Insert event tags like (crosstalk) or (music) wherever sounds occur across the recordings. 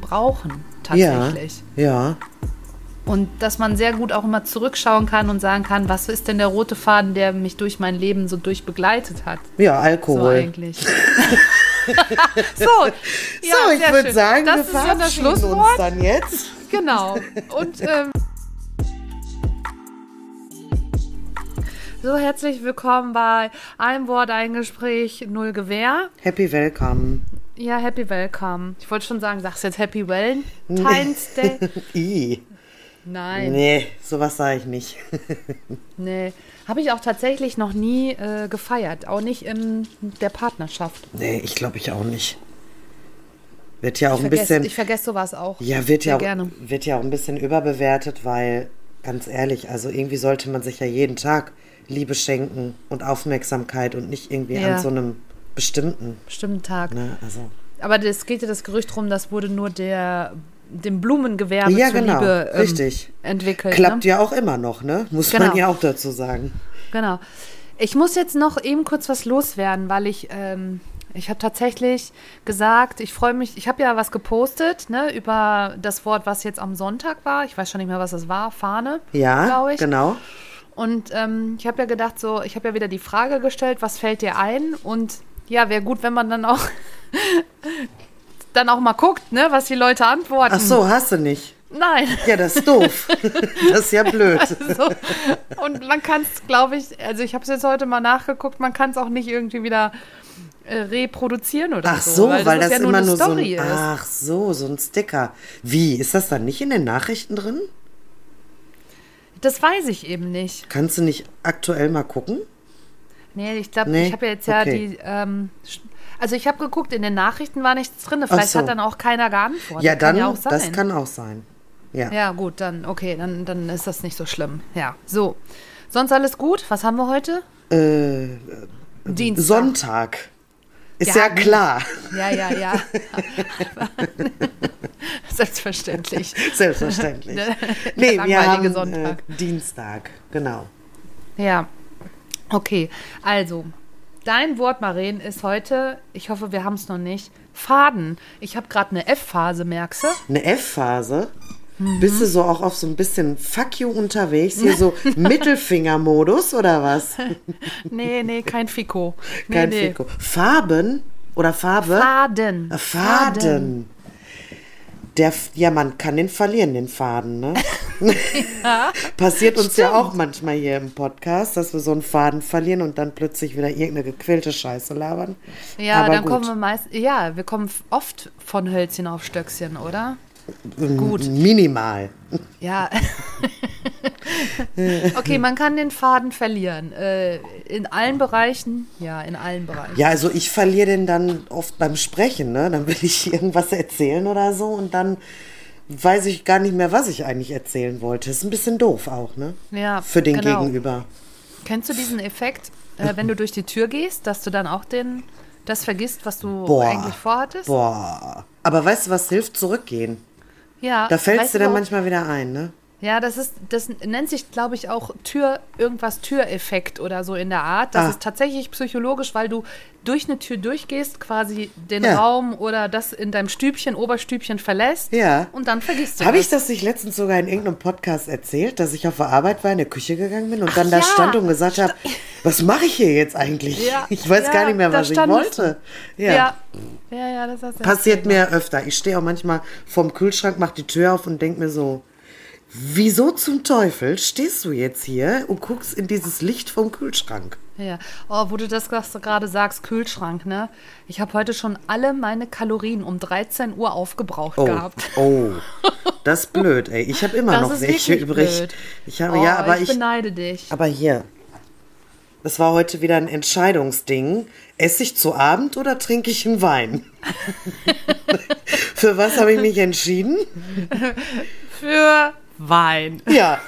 Tropfen brauchen, tatsächlich. Ja, ja. Und dass man sehr gut auch immer zurückschauen kann und sagen kann, was ist denn der rote Faden, der mich durch mein Leben so durchbegleitet hat. Ja, Alkohol. So eigentlich. (laughs) so, ja, so, ich würde sagen, das wir ist ja das verabschieden uns Schlusswort. dann jetzt. Genau. Und ähm, so herzlich willkommen bei Ein Wort, ein Gespräch, null Gewehr. Happy Welcome. Ja, happy welcome. Ich wollte schon sagen, sagst du jetzt Happy Valentine's Day? (laughs) I. Nein, Nee, sowas sage ich nicht. (laughs) nee. Habe ich auch tatsächlich noch nie äh, gefeiert. Auch nicht in der Partnerschaft. Nee, ich glaube ich auch nicht. Wird ja auch Ich ein vergesse, bisschen. ich vergesse sowas auch. Ja, wird ja, auch, gerne. wird ja auch ein bisschen überbewertet, weil, ganz ehrlich, also irgendwie sollte man sich ja jeden Tag Liebe schenken und Aufmerksamkeit und nicht irgendwie Ja. an so einem bestimmten. Bestimmten Tag. Ne? Also, Aber es geht ja das Gerücht rum, das wurde nur der dem Blumengewerbe ja, genau, Liebe ähm, richtig. entwickelt. Klappt ne? ja auch immer noch, ne? Muss Genau. man ja auch dazu sagen. Genau. Ich muss jetzt noch eben kurz was loswerden, weil ich, ähm, ich habe tatsächlich gesagt, ich freue mich, ich habe ja was gepostet, ne, über das Wort, was jetzt am Sonntag war. Ich weiß schon nicht mehr, was das war, Fahne, Ja, glaube ich. genau. Und ähm, ich habe ja gedacht, so, ich habe ja wieder die Frage gestellt, was fällt dir ein? Und ja, wäre gut, wenn man dann auch (laughs) dann auch mal guckt, ne, was die Leute antworten. Ach so, hast du nicht. Nein. Ja, das ist doof. (laughs) das ist ja blöd. So. Und man kann es, glaube ich, also ich habe es jetzt heute mal nachgeguckt, man kann es auch nicht irgendwie wieder äh, reproduzieren oder Ach so. so, weil das, ja nur immer eine nur so Story ein, ist. Ach so, so ein Sticker. Wie, ist das dann nicht in den Nachrichten drin? Das weiß ich eben nicht. Kannst du nicht aktuell mal gucken? Nee, ich glaube, Nee? ich habe ja jetzt ja Okay. die, ähm, also ich habe geguckt, in den Nachrichten war nichts drin. Vielleicht so. hat dann auch keiner geantwortet. ja, kann dann, ja auch sein. das kann auch sein. Ja. Ja, gut, dann, okay, dann, dann ist das nicht so schlimm. Ja, so. Sonst alles gut? Was haben wir heute? Äh, Dienstag. Sonntag. Ist Ja, ja, klar. Ja, ja, ja. (laughs) Selbstverständlich. Selbstverständlich. (laughs) Nee, wir haben langweilige Sonntag. Äh, Dienstag, genau. Ja, okay. Also, dein Wort, Maren, ist heute, ich hoffe, wir haben es noch nicht, Faden. Ich habe gerade eine F-Phase, merkst du? Eine F-Phase. Mhm. Bist du so auch auf so ein bisschen Fuck you unterwegs? Hier so (laughs) Mittelfinger-Modus oder was? (laughs) Nee, nee, kein Fiko. Nee, Kein nee. Fico. Farben oder Farbe? Faden. Äh, Faden. Der, ja, man kann den verlieren, den Faden, ne? (laughs) Passiert uns ja auch manchmal hier im Podcast, dass wir so einen Faden verlieren und dann plötzlich wieder irgendeine gequälte Scheiße labern. Ja, Aber dann gut. kommen wir meist, ja, wir kommen oft von Hölzchen auf Stöckchen, oder? Gut. Minimal. Ja. okay, man kann den Faden verlieren. Äh, in allen Bereichen, ja, in allen Bereichen. Ja, also ich verliere den dann oft beim Sprechen, ne? Dann will ich irgendwas erzählen oder so und dann weiß ich gar nicht mehr, was ich eigentlich erzählen wollte. Ist ein bisschen doof auch, ne? Ja, Für den genau. Gegenüber. Kennst du diesen Effekt, äh, wenn du durch die Tür gehst, dass du dann auch den, das vergisst, was du Boah. eigentlich vorhattest? Boah. Aber weißt du, was hilft? Zurückgehen. Ja, Da fällst du dann manchmal wieder ein, ne? Ja, das ist, das nennt sich, glaube ich, auch Tür, irgendwas Türeffekt oder so in der Art. Das Ah. ist tatsächlich psychologisch, weil du durch eine Tür durchgehst, quasi den Ja. Raum oder das in deinem Stübchen, Oberstübchen verlässt. Ja. Und dann vergisst du Habe ich das nicht letztens sogar in irgendeinem Podcast erzählt, dass ich auf der Arbeit war, in der Küche gegangen bin und dann da ja. stand und gesagt habe, was mache ich hier jetzt eigentlich? Ja, Ich weiß gar nicht mehr, was ich wollte. Ja. ja, ja, ja, das hast du Passiert mir öfter. Ich stehe auch manchmal vorm Kühlschrank, mache die Tür auf und denke mir so, wieso zum Teufel stehst du jetzt hier und guckst in dieses Licht vom Kühlschrank? Ja, oh, wo du das gerade sagst, Kühlschrank, ne? Ich habe heute schon alle meine Kalorien um 13 Uhr aufgebraucht Oh, gehabt. oh, das ist blöd, ey. Ich habe immer Das noch ist welche übrig. blöd. Ich habe, oh, ja, aber ich, ich, beneide dich. aber hier. Das war heute wieder ein Entscheidungsding. Esse ich zu Abend oder trinke ich einen Wein? (laughs) Für was habe ich mich entschieden? Für Wein. Ja,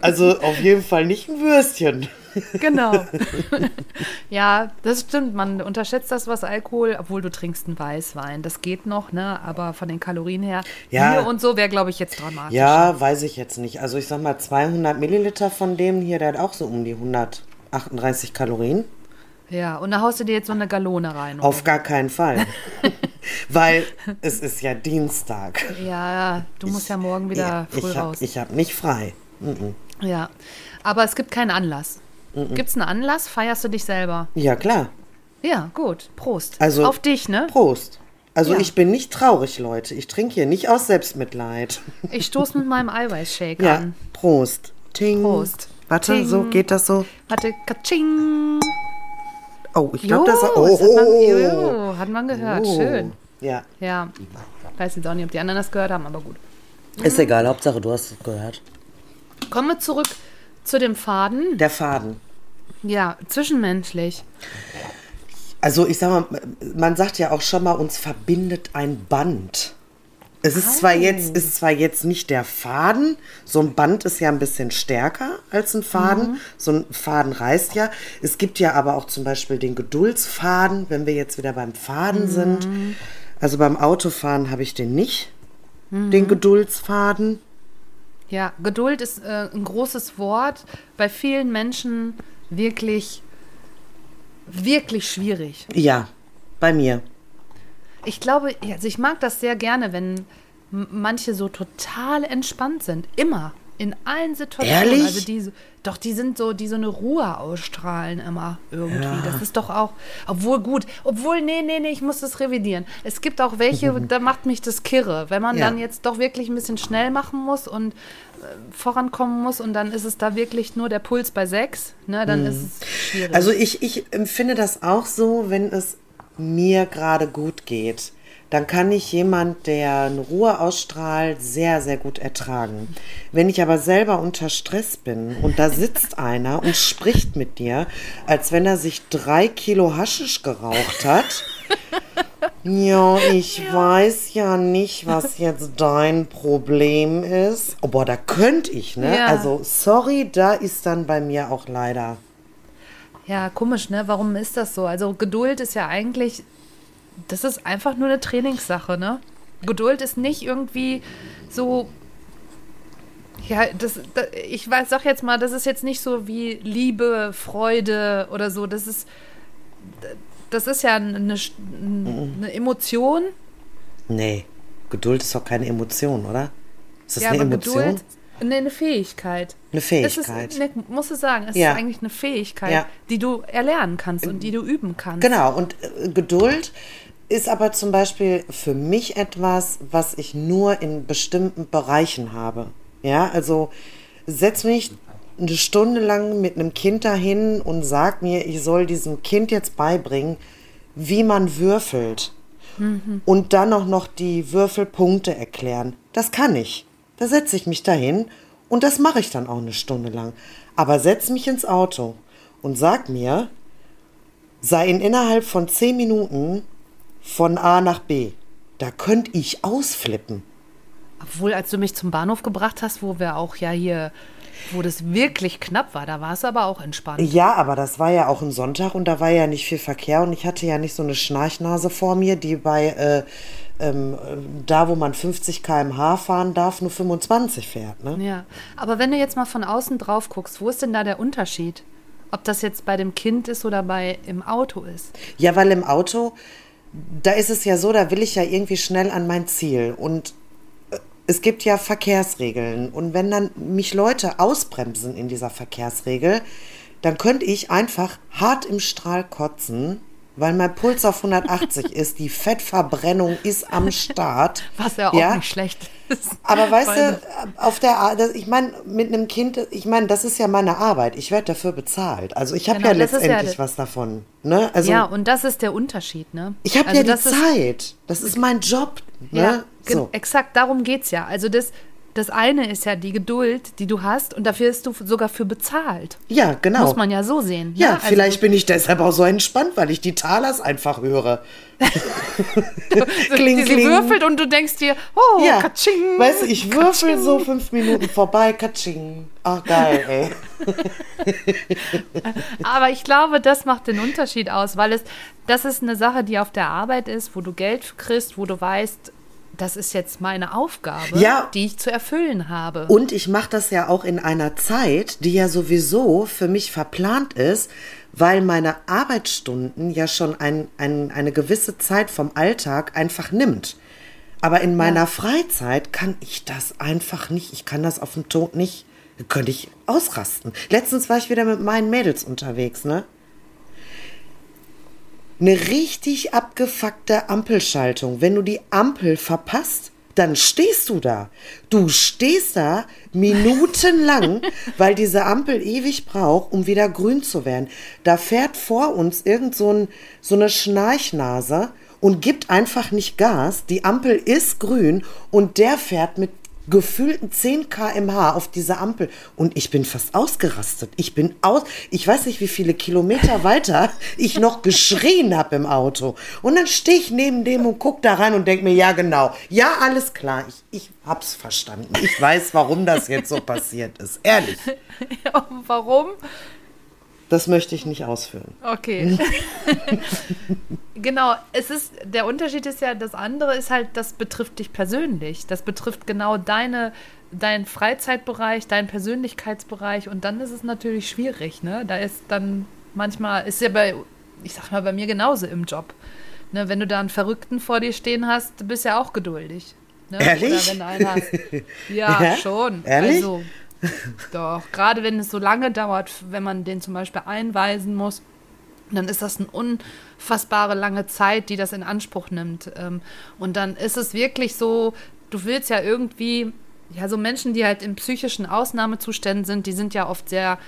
also auf jeden Fall nicht ein Würstchen. Genau. (laughs) ja, das stimmt. Man unterschätzt das, was Alkohol, obwohl du trinkst einen Weißwein. Das geht noch, ne? Aber von den Kalorien her. Ja. Bier und so wäre, glaube ich, jetzt dramatisch. Ja, weiß ich jetzt nicht. Also ich sag mal 200 Milliliter von dem hier, der hat auch so um die 138 Kalorien. Ja, und da haust du dir jetzt so eine Gallone rein. Auf gar keinen Fall. (laughs) Weil es ist ja Dienstag. Ja, du musst ja morgen wieder Ja, früh ich hab, raus. Ich habe nicht frei. Mhm. Ja, aber es gibt keinen Anlass. Gibt es einen Anlass? Feierst du dich selber? Ja, klar. Ja, gut. Prost. Also- Auf dich, ne? Prost. Also Ja. ich bin nicht traurig, Leute. Ich trinke hier nicht aus Selbstmitleid. Ich stoße mit meinem Eiweißshake (laughs) Ja, an. Prost. Ting. Prost. Warte, Ting. so geht das so. Warte, katsching. Oh, ich glaube, das... Oh, das hat man, oh, jo, hat man gehört. oh. Schön. Ja. Ja. Weiß jetzt auch nicht, ob die anderen das gehört haben, aber gut. Ist egal, Hauptsache du hast es gehört. Kommen wir zurück zu dem Faden. Der Faden. Ja, zwischenmenschlich. Also ich sag mal, man sagt ja auch schon mal, uns verbindet ein Band. Es ist zwar jetzt, ist zwar jetzt nicht der Faden, so ein Band ist ja ein bisschen stärker als ein Faden. So ein Faden reißt ja. Es gibt ja aber auch zum Beispiel den Geduldsfaden, wenn wir jetzt wieder beim Faden sind. Also beim Autofahren habe ich den nicht, den Geduldsfaden. Ja, Geduld ist äh, ein großes Wort. Bei vielen Menschen wirklich, wirklich schwierig. Ja, bei mir. Ich glaube, also ich mag das sehr gerne, wenn manche so total entspannt sind. Immer. In allen Situationen. Ehrlich? Also die, doch, die sind so, die so eine Ruhe ausstrahlen immer irgendwie. Ja. Das ist doch auch, obwohl gut, obwohl, nee, nee, nee, ich muss das revidieren. Es gibt auch welche, (laughs) da macht mich das kirre. Wenn man Ja. dann jetzt doch wirklich ein bisschen schnell machen muss und äh, vorankommen muss und dann ist es da wirklich nur der Puls bei sechs, ne, dann ist es schwierig. Also ich, ich empfinde das auch so, wenn es mir gerade gut geht. Dann kann ich jemand, der eine Ruhe ausstrahlt, sehr, sehr gut ertragen. Wenn ich aber selber unter Stress bin und da sitzt (laughs) einer und spricht mit dir, als wenn er sich drei Kilo Haschisch geraucht hat. Ja, ich weiß ja nicht, was jetzt dein Problem ist. Oh, boah, da könnte ich, ne? Ja. Also, sorry, da ist dann bei mir auch leider Ja, komisch, ne? Warum ist das so? Also Geduld ist ja eigentlich, das ist einfach nur eine Trainingssache, ne? Geduld ist nicht irgendwie so. Ja, das, da, ich weiß, sag jetzt mal, das ist jetzt nicht so wie Liebe, Freude oder so. Das ist, das ist ja eine, eine Emotion. Nee, Geduld ist doch keine Emotion, oder? Ist das ja, eine Emotion? Geduld, nee, eine Fähigkeit. Eine Fähigkeit. Es ist, ne, musst du sagen, es Ja. ist eigentlich eine Fähigkeit, Ja. die du erlernen kannst und die du üben kannst. Genau, und äh, Geduld ist aber zum Beispiel für mich etwas, was ich nur in bestimmten Bereichen habe. Ja, also setz mich eine Stunde lang mit einem Kind dahin und sag mir, ich soll diesem Kind jetzt beibringen, wie man würfelt. Und dann auch noch die Würfelpunkte erklären. Das kann ich. Da setze ich mich dahin und das mache ich dann auch eine Stunde lang. Aber setz mich ins Auto und sag mir, sei in innerhalb von zehn Minuten von A nach B. Da könnte ich ausflippen. Obwohl, als du mich zum Bahnhof gebracht hast, wo wir auch ja hier, wo das wirklich knapp war, da war es aber auch entspannt. Ja, aber das war ja auch ein Sonntag und da war ja nicht viel Verkehr und ich hatte ja nicht so eine Schnarchnase vor mir, die bei äh, ähm, äh, da, wo man 50 km/h fahren darf, nur 25 fährt. Ne? Ja, aber wenn du jetzt mal von außen drauf guckst, wo ist denn da der Unterschied? Ob das jetzt bei dem Kind ist oder bei im Auto ist. Ja, weil im Auto, da ist es ja so, da will ich ja irgendwie schnell an mein Ziel. Und äh, es gibt ja Verkehrsregeln. Und wenn dann mich Leute ausbremsen in dieser Verkehrsregel, dann könnte ich einfach hart im Strahl kotzen, weil mein Puls auf 180 (laughs) ist, die Fettverbrennung ist am Start. Was ja auch nicht schlecht ist. Aber weißt du, auf der Ar- ich meine, mit einem Kind, ich meine, das ist ja meine Arbeit. Ich werde dafür bezahlt. Also ich habe Genau, ja ist ja letztendlich das- was davon. Ne? Also ja, und das ist der Unterschied, ne? ich habe Also ja die das ist- Zeit. das ist mein Job. Ne? Ja, so. exakt, darum geht es ja. Also das, das eine ist ja die Geduld, die du hast und dafür bist du sogar für bezahlt. ja, genau. Muss man ja so sehen. ja, ne? Also vielleicht bin ich deshalb auch so entspannt, weil ich die Talers einfach höre. (laughs) kling, die, sie kling. würfelt und du denkst dir, oh, Ja, katsching. weißt du, ich würfel so fünf Minuten vorbei, katsching. Ach, geil, ey. (laughs) Aber ich glaube, das macht den Unterschied aus, weil es, das ist eine Sache, die auf der Arbeit ist, wo du Geld kriegst, wo du weißt, das ist jetzt meine Aufgabe, Ja. die ich zu erfüllen habe. Und ich mache das ja auch in einer Zeit, die ja sowieso für mich verplant ist, weil meine Arbeitsstunden ja schon ein, ein, eine gewisse Zeit vom Alltag einfach nimmt. Aber in meiner Freizeit kann ich das einfach nicht. Ich kann das auf dem Tod nicht. Könnte ich ausrasten. Letztens war ich wieder mit meinen Mädels unterwegs, ne? Eine richtig abgefuckte Ampelschaltung. Wenn du die Ampel verpasst, dann stehst du da. Du stehst da minutenlang, (laughs) weil diese Ampel ewig braucht, um wieder grün zu werden. Da fährt vor uns irgend so, ein, so eine Schnarchnase und gibt einfach nicht Gas. Die Ampel ist grün und der fährt mit gefühlten 10 km/h auf diese Ampel und ich bin fast ausgerastet. Ich bin aus, ich weiß nicht, wie viele Kilometer (laughs) weiter ich noch geschrien habe im Auto. Und dann stehe ich neben dem und gucke da rein und denke mir, ja genau, ja alles klar, ich, ich hab's verstanden. Ich weiß, warum das jetzt so passiert ist. Ehrlich, (laughs) Und Warum? Das möchte ich nicht ausführen. Okay. (laughs) genau, es ist, der Unterschied ist ja, das andere ist halt, das betrifft dich persönlich. Das betrifft genau deine, deinen Freizeitbereich, deinen Persönlichkeitsbereich und dann ist es natürlich schwierig, ne? Da ist dann manchmal, ist ja bei, ich sag mal, bei mir genauso im Job. Ne, wenn du da einen Verrückten vor dir stehen hast, du bist ja auch geduldig. Ne? Ehrlich? Oder wenn du einen hast. (laughs) Ja, Ja? schon. Ehrlich? Also, (laughs) doch, gerade wenn es so lange dauert, wenn man den zum Beispiel einweisen muss, dann ist das eine unfassbare lange Zeit, die das in Anspruch nimmt. Ähm, Und dann ist es wirklich so, du willst ja irgendwie, ja, so Menschen, die halt in psychischen Ausnahmezuständen sind, die sind ja oft sehr,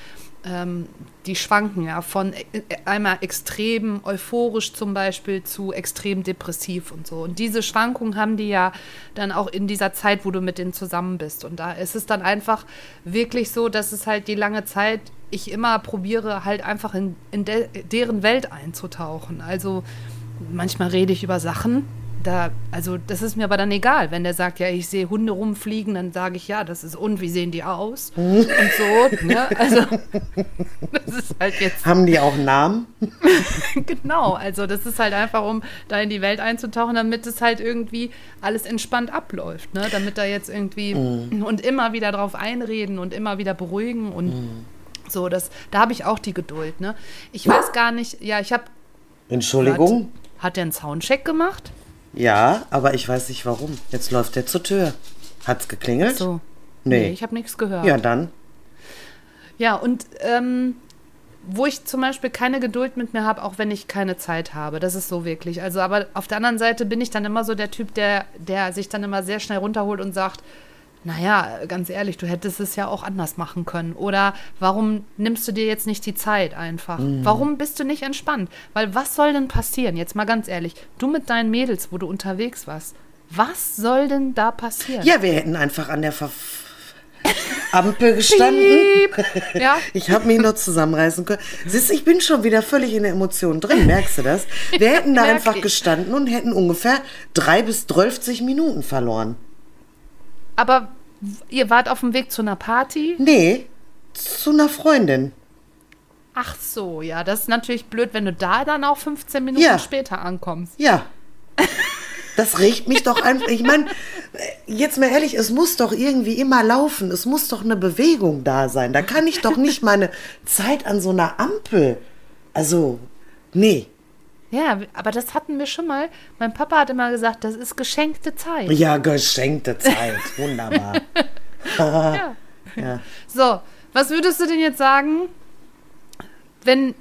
ähm, die schwanken ja von e- einmal extrem euphorisch zum Beispiel zu extrem depressiv und so. Und diese Schwankungen haben die ja dann auch in dieser Zeit, wo du mit denen zusammen bist. Und da ist es dann einfach wirklich so, dass es halt die lange Zeit ich immer probiere, halt einfach in, in de, deren Welt einzutauchen. Also manchmal rede ich über Sachen, da, also das ist mir aber dann egal. Wenn der sagt, ja, ich sehe Hunde rumfliegen, dann sage ich, ja, das ist und, wie sehen die aus? und so, ne? Also (laughs) das ist halt jetzt Haben die auch einen Namen? (laughs) genau, also das ist halt einfach, um da in die Welt einzutauchen, damit es halt irgendwie alles entspannt abläuft, ne? Damit da jetzt irgendwie und immer wieder drauf einreden und immer wieder beruhigen und so, das, da habe ich auch die Geduld, ne? Ich weiß gar nicht, ja, ich habe, Entschuldigung? hat der einen Soundcheck gemacht? Ja, aber ich weiß nicht warum. Jetzt läuft der zur Tür. Hat's geklingelt? So. Nee. ich habe nichts gehört. Ja, dann. Ja, und ähm, wo ich zum Beispiel keine Geduld mit mir habe, auch wenn ich keine Zeit habe. Das ist so wirklich. Also, aber auf der anderen Seite bin ich dann immer so der Typ, der, der sich dann immer sehr schnell runterholt und sagt, naja, ganz ehrlich, du hättest es ja auch anders machen können. Oder warum nimmst du dir jetzt nicht die Zeit einfach? Warum bist du nicht entspannt? Weil was soll denn passieren? Jetzt mal ganz ehrlich, du mit deinen Mädels, wo du unterwegs warst, was soll denn da passieren? Ja, wir hätten einfach an der Ver Ampel gestanden. Ja, (laughs) Ich habe mich nur zusammenreißen können. Siehst, ich bin schon wieder völlig in der Emotion drin, merkst du das? Wir hätten da einfach ich. gestanden und hätten ungefähr drei bis 12 Minuten verloren. Aber ihr wart auf dem Weg zu einer Party? Nee, zu einer Freundin. Ach so, ja, das ist natürlich blöd, wenn du da dann auch 15 Minuten Ja. später ankommst. Ja. Das regt mich doch einfach. Ich meine, jetzt mal ehrlich, es muss doch irgendwie immer laufen. Es muss doch eine Bewegung da sein. Da kann ich doch nicht meine Zeit an so einer Ampel. Also, nee. Ja, aber das hatten wir schon mal. Mein Papa hat immer gesagt, das ist geschenkte Zeit. Ja, geschenkte Zeit. (laughs) Wunderbar. Ja. (laughs) Ja. So, was würdest du denn jetzt sagen, wenn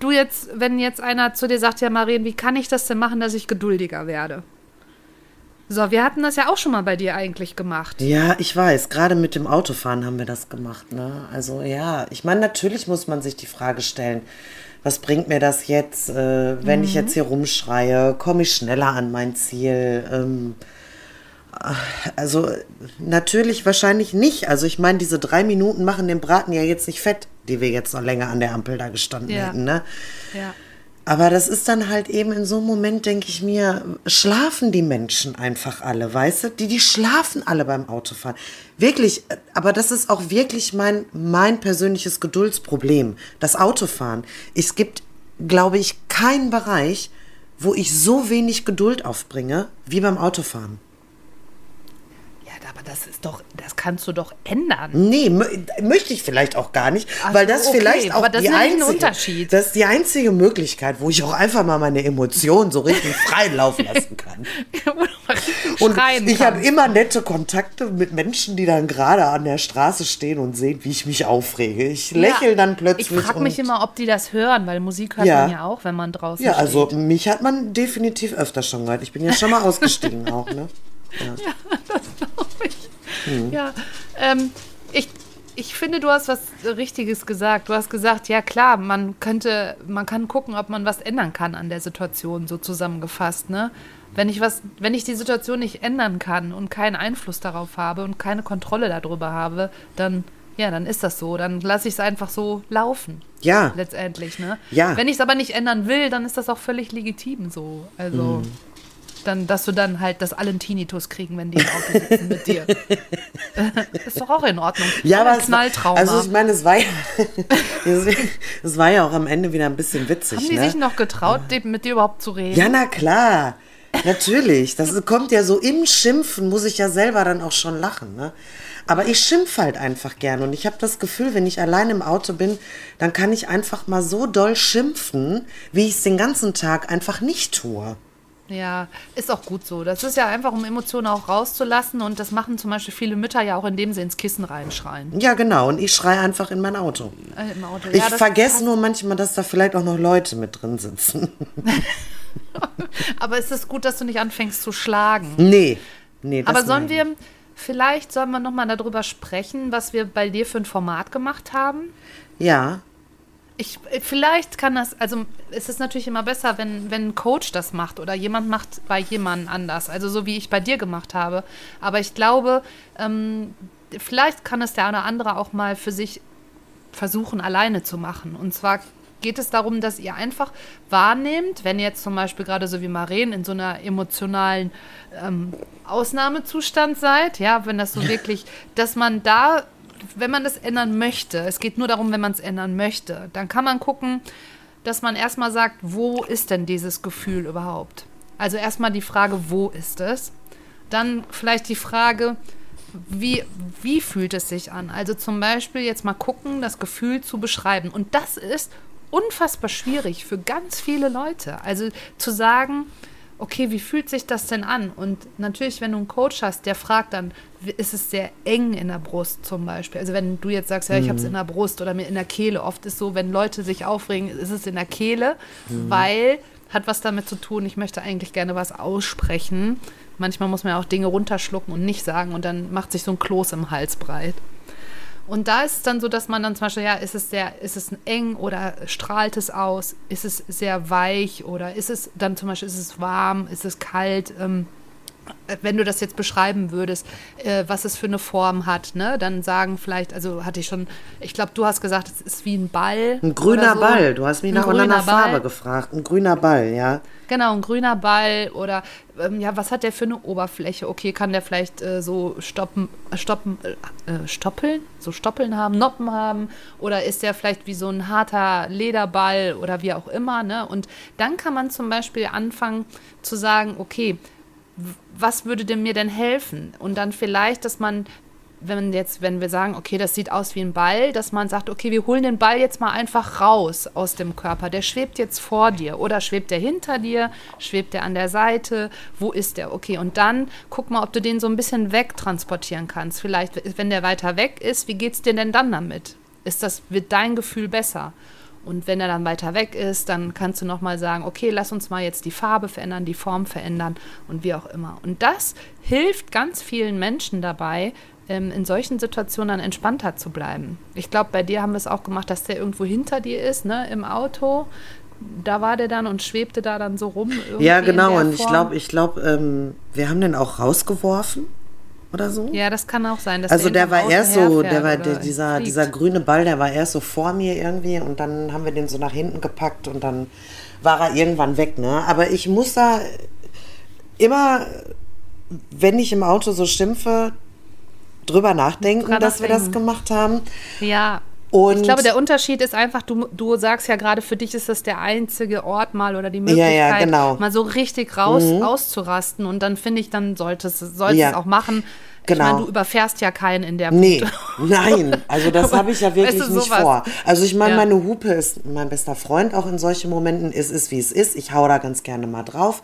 du jetzt, wenn jetzt einer zu dir sagt, ja, Marien, wie kann ich das denn machen, dass ich geduldiger werde? So, wir hatten das ja auch schon mal bei dir eigentlich gemacht. Ja, ich weiß. Gerade mit dem Autofahren haben wir das gemacht. Ne? Also ja, ich meine, natürlich muss man sich die Frage stellen, was bringt mir das jetzt, äh, wenn ich jetzt hier rumschreie? Komme ich schneller an mein Ziel? Ähm, also natürlich wahrscheinlich nicht. Also ich meine, diese drei Minuten machen den Braten ja jetzt nicht fett, die wir jetzt noch länger an der Ampel da gestanden Ja. hätten. Ne? Ja. Aber das ist dann halt eben in so einem Moment, denke ich mir, schlafen die Menschen einfach alle, weißt du? Die, die schlafen alle beim Autofahren. Wirklich, äh, aber das ist auch wirklich mein, mein persönliches Geduldsproblem, das Autofahren. Es gibt, glaube ich, keinen Bereich, wo ich so wenig Geduld aufbringe wie beim Autofahren. Das ist doch, das kannst du doch ändern. Nee, möchte ich vielleicht auch gar nicht, Ach weil das okay, vielleicht auch das die einzige, Unterschied. das ist die einzige Möglichkeit, wo ich auch einfach mal meine Emotionen so richtig (laughs) frei laufen lassen kann. Und ich habe immer nette Kontakte mit Menschen, die dann gerade an der Straße stehen und sehen, wie ich mich aufrege. Ich lächle Ja, dann plötzlich. Ich frage mich immer, ob die das hören, weil Musik hört Ja. man ja auch, wenn man draußen Ja, also steht. mich hat man definitiv öfter schon gehört. Ich bin ja schon mal (laughs) ausgestiegen auch, ne? (laughs) Ja, ähm, ich, ich finde, du hast was Richtiges gesagt. Du hast gesagt, ja klar, man könnte, man kann gucken, ob man was ändern kann an der Situation, so zusammengefasst, ne? Wenn ich was, wenn ich die Situation nicht ändern kann und keinen Einfluss darauf habe und keine Kontrolle darüber habe, dann, ja, dann ist das so. Dann lasse ich es einfach so laufen. Ja. Letztendlich, ne? Ja. Wenn ich es aber nicht ändern will, dann ist das auch völlig legitim so. Also. Mhm. Dann, dass du dann halt, dass alle einen Tinnitus kriegen, wenn die im Auto sitzen mit dir. (laughs) ist doch auch in Ordnung. Ja, aber war, Knalltrauma. also ich meine, es war ja, (laughs) es war ja auch am Ende wieder ein bisschen witzig, Haben die ne? sich noch getraut, mit dir überhaupt zu reden? Ja, na klar. Natürlich. Das kommt ja so im Schimpfen, muss ich ja selber dann auch schon lachen. Ne? Aber ich schimpfe halt einfach gern. Und ich habe das Gefühl, wenn ich allein im Auto bin, dann kann ich einfach mal so doll schimpfen, wie ich es den ganzen Tag einfach nicht tue. Ja, ist auch gut so. Das ist ja einfach, um Emotionen auch rauszulassen. Und das machen zum Beispiel viele Mütter ja auch, indem sie ins Kissen reinschreien. Ja, genau. Und ich schreie einfach in mein Auto. Äh, Im Auto. Ich ja, vergesse nur manchmal, dass da vielleicht auch noch Leute mit drin sitzen. (laughs) Aber es ist gut, dass du nicht anfängst zu schlagen. Nee. Nee, Aber sollen wir, vielleicht sollen wir nochmal darüber sprechen, was wir bei dir für ein Format gemacht haben? Ja. Ich, vielleicht kann das, also es ist natürlich immer besser, wenn, wenn ein Coach das macht oder jemand macht bei jemandem anders, also so wie ich bei dir gemacht habe. Aber ich glaube, ähm, vielleicht kann es der oder andere auch mal für sich versuchen, alleine zu machen. Und zwar geht es darum, dass ihr einfach wahrnehmt, wenn ihr jetzt zum Beispiel gerade so wie Maren in so einer emotionalen ähm, Ausnahmezustand seid, ja, wenn das so (laughs) wirklich, dass man da, wenn man das ändern möchte, es geht nur darum, wenn man es ändern möchte, dann kann man gucken, dass man erstmal sagt, wo ist denn dieses Gefühl überhaupt? Also erstmal die Frage, wo ist es? Dann vielleicht die Frage, wie, wie fühlt es sich an? Also zum Beispiel jetzt mal gucken, das Gefühl zu beschreiben. Und das ist unfassbar schwierig für ganz viele Leute. Also zu sagen, okay, wie fühlt sich das denn an? Und natürlich, wenn du einen Coach hast, der fragt dann, ist es sehr eng in der Brust zum Beispiel? Also wenn du jetzt sagst, ja, ich habe es in der Brust oder mir in der Kehle, oft ist so, wenn Leute sich aufregen, ist es in der Kehle, weil hat was damit zu tun, ich möchte eigentlich gerne was aussprechen. Manchmal muss man ja auch Dinge runterschlucken und nicht sagen und dann macht sich so ein Kloß im Hals breit. Und da ist es dann so, dass man dann zum Beispiel, ja, ist es sehr, ist es eng oder strahlt es aus? Ist es sehr weich oder ist es dann zum Beispiel, ist es warm, ist es kalt? Ähm, wenn du das jetzt beschreiben würdest, äh, was es für eine Form hat, ne, dann sagen vielleicht, also hatte ich schon, ich glaube, du hast gesagt, es ist wie ein Ball. Ein grüner so. Ball. Du hast mich Ein nach einer Farbe Ball. gefragt. Ein grüner Ball, ja. Genau, ein grüner Ball oder ähm, ja, was hat der für eine Oberfläche? Okay, kann der vielleicht äh, so stoppen, äh, stoppen, äh, äh, stoppeln, so Stoppeln haben, Noppen haben oder ist der vielleicht wie so ein harter Lederball oder wie auch immer, ne? Und dann kann man zum Beispiel anfangen zu sagen, okay, was würde denn mir denn helfen? Und dann vielleicht, dass man wenn jetzt, wenn wir sagen, okay, das sieht aus wie ein Ball, dass man sagt, okay, wir holen den Ball jetzt mal einfach raus aus dem Körper. Der schwebt jetzt vor dir oder schwebt der hinter dir, schwebt der an der Seite, wo ist der? Okay, und dann guck mal, ob du den so ein bisschen wegtransportieren kannst. Vielleicht, wenn der weiter weg ist, wie geht's dir denn dann damit? Ist das, wird dein Gefühl besser? Und wenn er dann weiter weg ist, dann kannst du nochmal sagen, okay, lass uns mal jetzt die Farbe verändern, die Form verändern und wie auch immer. Und das hilft ganz vielen Menschen dabei, ähm, in solchen Situationen dann entspannter zu bleiben. Ich glaube, bei dir haben wir es auch gemacht, dass der irgendwo hinter dir ist, ne, im Auto. Da war der dann und schwebte da dann so rum. Ja, genau. Und ich glaube, ich glaube, ähm, wir haben den auch rausgeworfen oder so. Ja, das kann auch sein. Dass Also der hinterm war erst so, der war der, dieser, fliegt. dieser grüne Ball, der war erst so vor mir irgendwie und dann haben wir den so nach hinten gepackt und dann war er irgendwann weg, ne? Aber ich muss da immer, wenn ich im Auto so schimpfe, drüber nachdenken, dass wir das gemacht haben. Ja. Und ich glaube, der Unterschied ist einfach, du, du sagst ja gerade, für dich ist das der einzige Ort mal oder die Möglichkeit, ja, genau. mal so richtig raus auszurasten. Und dann finde ich, dann sollte es, sollte Ja. es auch machen. Genau. Ich meine, du überfährst ja keinen in der Nee, Punkte. (laughs) nein, also das (laughs) habe ich ja wirklich Weißt du, nicht vor. Also ich meine, Ja. meine Hupe ist mein bester Freund auch in solchen Momenten. Es ist, wie es ist. Ich hau da ganz gerne mal drauf.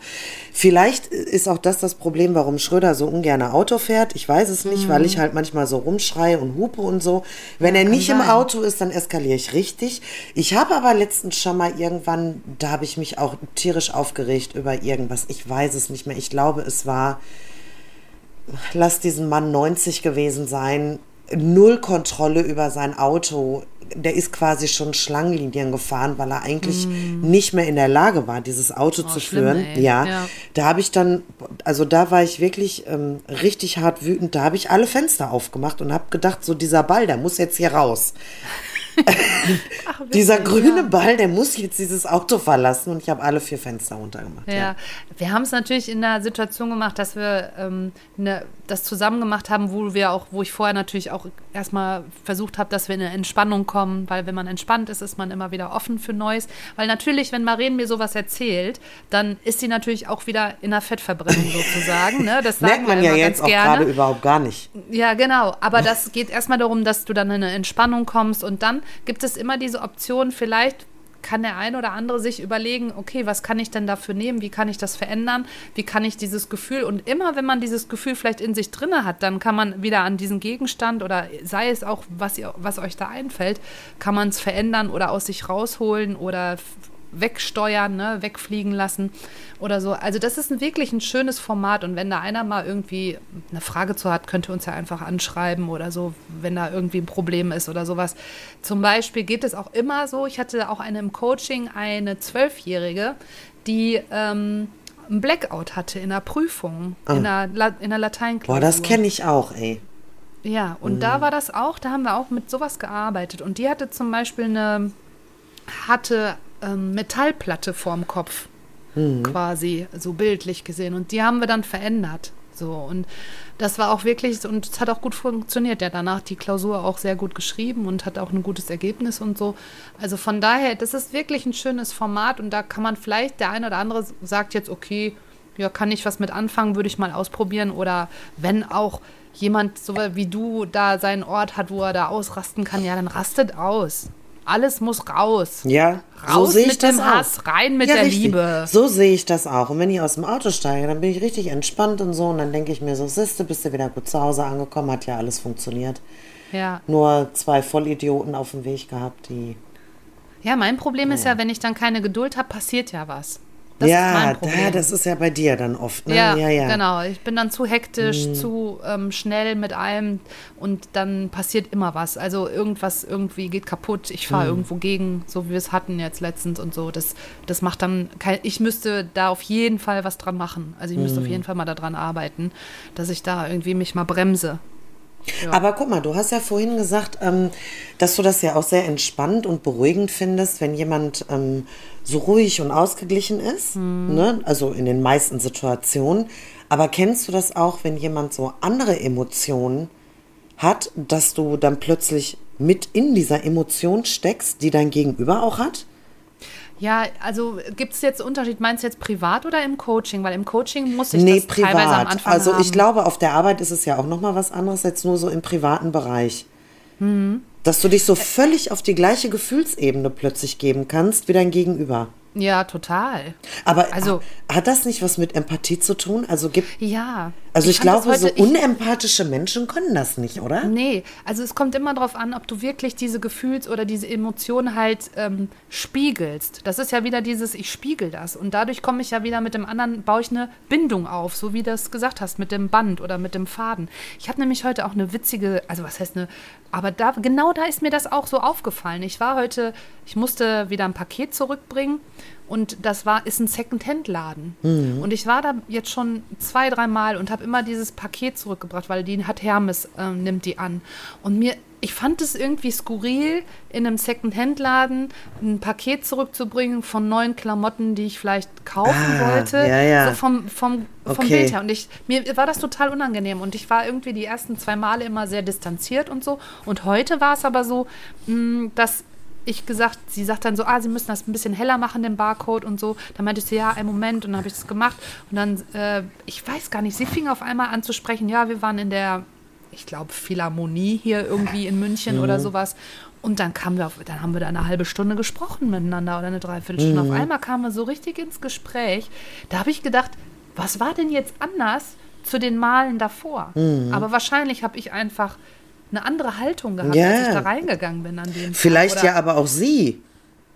Vielleicht ist auch das das Problem, warum Schröder so ungern Auto fährt. Ich weiß es nicht, weil ich halt manchmal so rumschreie und hupe und so. Wenn er nicht im sein. Auto ist, dann eskaliere ich richtig. Ich habe aber letztens schon mal irgendwann, da habe ich mich auch tierisch aufgeregt über irgendwas. Ich weiß es nicht mehr. Ich glaube, es war lass diesen Mann 90 gewesen sein, null Kontrolle über sein Auto. Der ist quasi schon Schlangenlinien gefahren, weil er eigentlich nicht mehr in der Lage war, dieses Auto zu Mm. Oh, schlimm, führen. Ja, Ja. da habe ich dann, also da war ich wirklich ähm, richtig hart wütend. Da habe ich alle Fenster aufgemacht und habe gedacht, so dieser Ball, der muss jetzt hier raus. Ach, (laughs) Dieser grüne ja. Ball, der muss jetzt dieses Auto verlassen und ich habe alle vier Fenster runtergemacht. Ja, wir haben es natürlich in der Situation gemacht, dass wir ähm, ne, das zusammen gemacht haben, wo wir auch, wo ich vorher natürlich auch erstmal versucht habe, dass wir in eine Entspannung kommen, weil wenn man entspannt ist, ist man immer wieder offen für Neues. Weil natürlich, wenn Maren mir sowas erzählt, dann ist sie natürlich auch wieder in der Fettverbrennung (laughs) sozusagen. Ne? Das Merkt man ja jetzt auch gerade überhaupt gar nicht. Ja, genau. Aber das geht erstmal darum, dass du dann in eine Entspannung kommst und dann gibt es immer diese Option, vielleicht kann der eine oder andere sich überlegen, okay, was kann ich denn dafür nehmen? Wie kann ich das verändern? Wie kann ich dieses Gefühl? Und immer, wenn man dieses Gefühl vielleicht in sich drinne hat, dann kann man wieder an diesen Gegenstand oder sei es auch, was, ihr, was euch da einfällt, kann man es verändern oder aus sich rausholen oder wegsteuern, ne, wegfliegen lassen oder so. Also das ist ein, wirklich ein schönes Format und wenn da einer mal irgendwie eine Frage zu hat, könnte uns ja einfach anschreiben oder so, wenn da irgendwie ein Problem ist oder sowas. Zum Beispiel geht es auch immer so, ich hatte auch eine im Coaching, eine Zwölfjährige, die ähm, ein Blackout hatte in der Prüfung, in der, La in der Lateinklausur. Boah, das kenne ich auch, ey. Ja, und da war das auch, da haben wir auch mit sowas gearbeitet. Und die hatte zum Beispiel eine, hatte ähm, Metallplatte vorm Kopf, quasi, so bildlich gesehen. Und die haben wir dann verändert. So, und das war auch wirklich, und es hat auch gut funktioniert. Der hat danach die Klausur auch sehr gut geschrieben und hat auch ein gutes Ergebnis und so. Also von daher, das ist wirklich ein schönes Format und da kann man vielleicht, der eine oder andere sagt jetzt, okay, ja, kann ich was mit anfangen, würde ich mal ausprobieren. Oder wenn auch jemand so wie du da seinen Ort hat, wo er da ausrasten kann, ja, dann rastet aus. Alles muss raus. Ja, so Raus sehe ich mit das dem auch. Hass, rein mit ja, der richtig. Liebe. So sehe ich das auch. Und wenn ich aus dem Auto steige, dann bin ich richtig entspannt und so. Und dann denke ich mir so, siehste, bist du wieder gut zu Hause angekommen, hat ja alles funktioniert. Ja. Nur zwei Vollidioten auf dem Weg gehabt, die. ja, mein Problem ist ja, wenn ich dann keine Geduld habe, passiert ja was. Das ja, ja, das ist ja bei dir dann oft. Ne? Ja, ja, ja. genau. Ich bin dann zu hektisch, Mhm. zu ähm, schnell mit allem und dann passiert immer was. Also irgendwas irgendwie geht kaputt. Ich Mhm. fahre irgendwo gegen, so wie wir es hatten jetzt letztens und so. Das, das macht dann kein. Ich müsste da auf jeden Fall was dran machen. Also ich müsste Mhm. auf jeden Fall mal daran arbeiten, dass ich da irgendwie mich mal bremse. Aber guck mal, du hast ja vorhin gesagt, ähm, dass du das ja auch sehr entspannt und beruhigend findest, wenn jemand ähm, so ruhig und ausgeglichen ist. Ne? Also in den meisten Situationen. Aber kennst du das auch, wenn jemand so andere Emotionen hat, dass du dann plötzlich mit in dieser Emotion steckst, die dein Gegenüber auch hat? Ja, also gibt es jetzt Unterschied? Meinst du jetzt privat oder im Coaching? Weil im Coaching muss ich nee, das teilweise am privat. Anfang Also haben. ich glaube, auf der Arbeit ist es ja auch nochmal was anderes, jetzt nur so im privaten Bereich. Mhm. Dass du dich so völlig auf die gleiche Gefühlsebene plötzlich geben kannst wie dein Gegenüber. Ja, total. Aber Also- hat das nicht was mit Empathie zu tun? Also gibt Ja. Also ich, das glaube, so ich- unempathische Menschen können das nicht, oder? Nee, also es kommt immer darauf an, ob du wirklich diese Gefühls- oder diese Emotionen halt ähm, spiegelst. Das ist ja wieder dieses, ich spiegel das. Und dadurch komme ich ja wieder mit dem anderen, baue ich eine Bindung auf, so wie du das gesagt hast, mit dem Band oder mit dem Faden. Ich habe nämlich heute auch eine witzige, also was heißt eine, aber da, genau da ist mir das auch so aufgefallen. Ich war heute, ich musste wieder ein Paket zurückbringen und das war, ist ein Second-Hand-Laden. Und ich war da jetzt schon zwei, drei Mal und habe immer dieses Paket zurückgebracht, weil die hat Hermes, ähm, nimmt die an. Und mir, ich fand es irgendwie skurril, in einem Second-Hand-Laden ein Paket zurückzubringen von neuen Klamotten, die ich vielleicht kaufen Ah, wollte. ja, ja. So vom, vom, vom Okay. Bild her. Und ich, mir war das total unangenehm. Und ich war irgendwie die ersten zwei Male immer sehr distanziert und so. Und heute war es aber so, mh, dass ich gesagt, sie sagt dann so, ah, sie müssen das ein bisschen heller machen, den Barcode und so. Dann meinte ich so, ja, einen Moment. Und dann habe ich das gemacht. Und dann, äh, ich weiß gar nicht, sie fing auf einmal an zu sprechen, ja, wir waren in der ich glaube, Philharmonie hier irgendwie in München oder sowas. Und dann kamen wir auf, dann haben wir da eine halbe Stunde gesprochen miteinander oder eine Dreiviertelstunde. Auf einmal kamen wir so richtig ins Gespräch. Da habe ich gedacht, was war denn jetzt anders zu den Malen davor? Aber wahrscheinlich habe ich einfach eine andere Haltung gehabt, Ja. als ich da reingegangen bin an dem Vielleicht Tag. ja aber auch sie.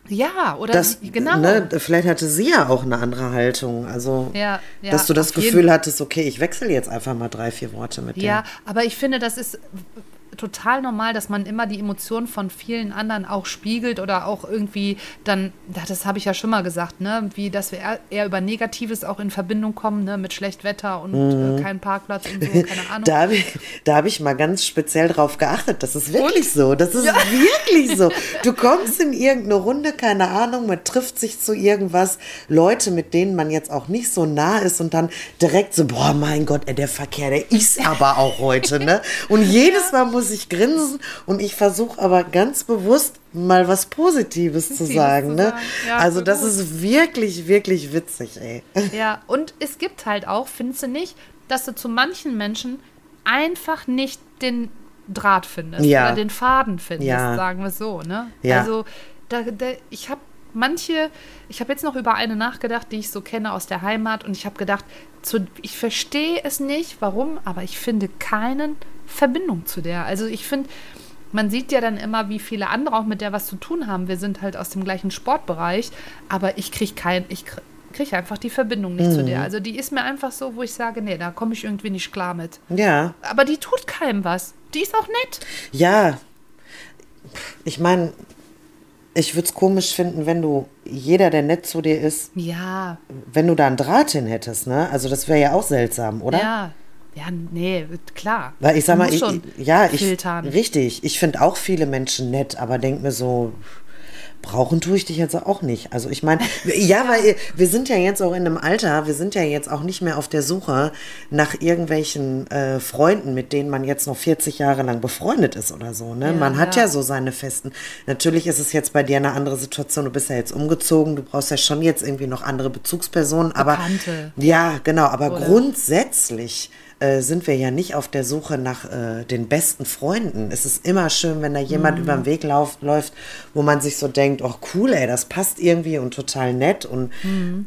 Ja, oder Das, sie- genau. ne, vielleicht hatte sie ja auch eine andere Haltung. Also, Ja, ja, dass du das Gefühl hattest, okay, ich wechsle jetzt einfach mal drei, vier Worte mit Ja, dir. aber ich finde, das ist total normal, dass man immer die Emotionen von vielen anderen auch spiegelt oder auch irgendwie dann, ja, das habe ich ja schon mal gesagt, ne, wie dass wir eher, über Negatives auch in Verbindung kommen, ne, mit schlecht Wetter und äh, kein Parkplatz und so, keine (laughs) Ahnung. Mhm. Da habe ich, da hab ich mal ganz speziell drauf geachtet. Das ist wirklich so. Das ist (laughs) wirklich so. Du kommst in irgendeine Runde, keine Ahnung, man trifft sich zu irgendwas, Leute, mit denen man jetzt auch nicht so nah ist und dann direkt so, boah, mein Gott, ey, der Verkehr, der ist aber auch heute, ne? (laughs) Und jedes Mal muss ich grinsen und ich versuche aber ganz bewusst mal was Positives zu sagen, zu ne? sagen. Ja, also das gut. ist wirklich, wirklich witzig, ey. (laughs) Ja, und es gibt halt auch, findest du nicht, dass du zu manchen Menschen einfach nicht den Draht findest Ja. oder den Faden findest, Ja. sagen wir so, ne? Ja. Also da, da, ich habe manche, ich habe jetzt noch über eine nachgedacht, die ich so kenne aus der Heimat und ich habe gedacht, zu, ich verstehe es nicht, warum, aber ich finde keine Verbindung zu der. Also ich finde, man sieht ja dann immer, wie viele andere auch mit der was zu tun haben. Wir sind halt aus dem gleichen Sportbereich, aber ich kriege kein, ich krieg, krieg einfach die Verbindung nicht zu Mhm. der. Also die ist mir einfach so, wo ich sage, nee, da komme ich irgendwie nicht klar mit. Ja. Aber die tut keinem was. Die ist auch nett. Ja, ich meine, ich würde es komisch finden, wenn du jeder, der nett zu dir ist, Ja, wenn du da einen Draht hin hättest, ne? Also das wäre ja auch seltsam, oder? ja. Ja, nee, klar. Weil ich sag mal, ich, ja, ich, filtern. richtig, ich finde auch viele Menschen nett, aber denk mir so, brauchen tue ich dich jetzt auch nicht. Also ich meine, (laughs) ja, weil wir sind ja jetzt auch in einem Alter, wir sind ja jetzt auch nicht mehr auf der Suche nach irgendwelchen äh, Freunden, mit denen man jetzt noch 40 Jahre lang befreundet ist oder so. Ne? Ja, man hat ja. ja. so seine Festen. Natürlich ist es jetzt bei dir eine andere Situation. Du bist ja jetzt umgezogen, du brauchst ja schon jetzt irgendwie noch andere Bezugspersonen. Aber Bekannte. ja, genau. Aber Oder? grundsätzlich äh, sind wir ja nicht auf der Suche nach äh, den besten Freunden. Es ist immer schön, wenn da jemand Mhm. über den Weg lauf, läuft, wo man sich so denkt, oh cool, ey, das passt irgendwie und total nett. Und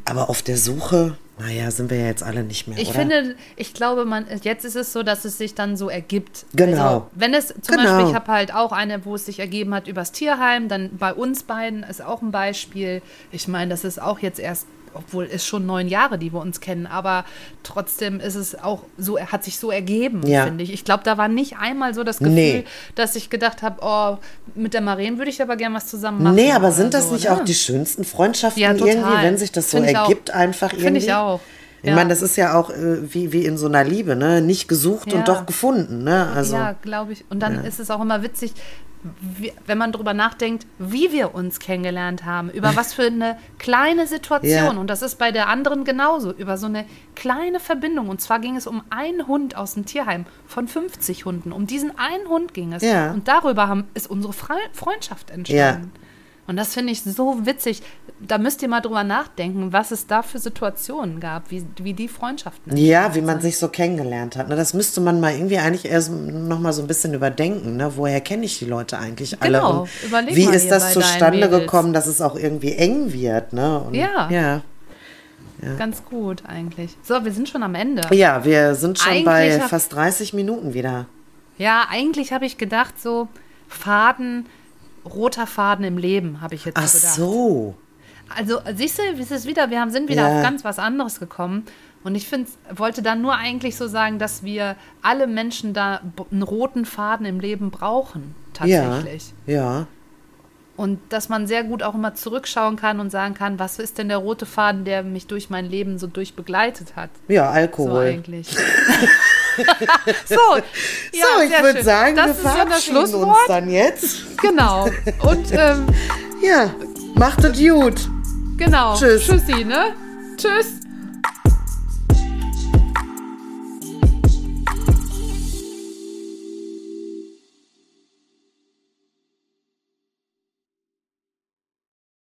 aber auf der Suche, naja, sind wir ja jetzt alle nicht mehr. Mhm. Ich oder? finde, ich glaube, man, jetzt ist es so, dass es sich dann so ergibt. Genau. Also, wenn es zum Genau. Beispiel, ich habe halt auch eine, wo es sich ergeben hat übers Tierheim, dann bei uns beiden ist auch ein Beispiel. Ich meine, das ist auch jetzt erst, obwohl es schon neun Jahre, die wir uns kennen, aber trotzdem ist es auch so, hat sich so ergeben, Ja. finde ich. Ich glaube, da war nicht einmal so das Gefühl, Nee. dass ich gedacht habe, oh, mit der Maren würde ich aber gern was zusammen machen. Nee, aber sind das so, nicht ne? auch die schönsten Freundschaften Ja, irgendwie, wenn sich das so Find ich auch. ergibt, einfach irgendwie? Finde ich auch. Ich Ja. meine, das ist ja auch äh, wie, wie in so einer Liebe, ne? Nicht gesucht Ja. und doch gefunden, ne? Also, ja, glaube ich. Und dann ist es auch immer witzig, wenn man darüber nachdenkt, wie wir uns kennengelernt haben, über was für eine kleine Situation. Ja. Und das ist bei der anderen genauso, über so eine kleine Verbindung. Und zwar ging es um einen Hund aus dem Tierheim von 50 Hunden. Um diesen einen Hund ging es. Ja. Und darüber haben, ist unsere Fre Freundschaft entstanden. Und das finde ich so witzig. Da müsst ihr mal drüber nachdenken, was es da für Situationen gab, wie, wie die Freundschaften Ja, wie man sich so kennengelernt hat. Ne? Das müsste man mal irgendwie eigentlich erst noch mal so ein bisschen überdenken. Ne? Woher kenne ich die Leute eigentlich alle? Genau, überleg wie ist das zustande gekommen, dass es auch irgendwie eng wird? Ne? Und, Ja. ja. Ganz gut eigentlich. So, wir sind schon am Ende. Ja, wir sind schon Eigentlich bei fast 30 Minuten wieder. Ja, eigentlich habe ich gedacht, so Faden, roter Faden im Leben, habe ich jetzt Ach so gedacht. so. Also, siehst du, wie ist es wieder? Wir haben, sind wieder Ja. auf ganz was anderes gekommen. Und ich finde, wollte dann nur eigentlich so sagen, dass wir alle Menschen da einen roten Faden im Leben brauchen, tatsächlich. Ja, ja. Und dass man sehr gut auch immer zurückschauen kann und sagen kann, was ist denn der rote Faden, der mich durch mein Leben so durchbegleitet hat? Ja, So Alkohol. eigentlich. (laughs) (laughs) so, ja, so, ich würde sagen, das wir ist ja verabschieden uns Schlusswort. dann jetzt. Genau. Und ähm, (laughs) Ja, macht es gut. genau. Tschüss. Tschüssi, ne? Tschüss.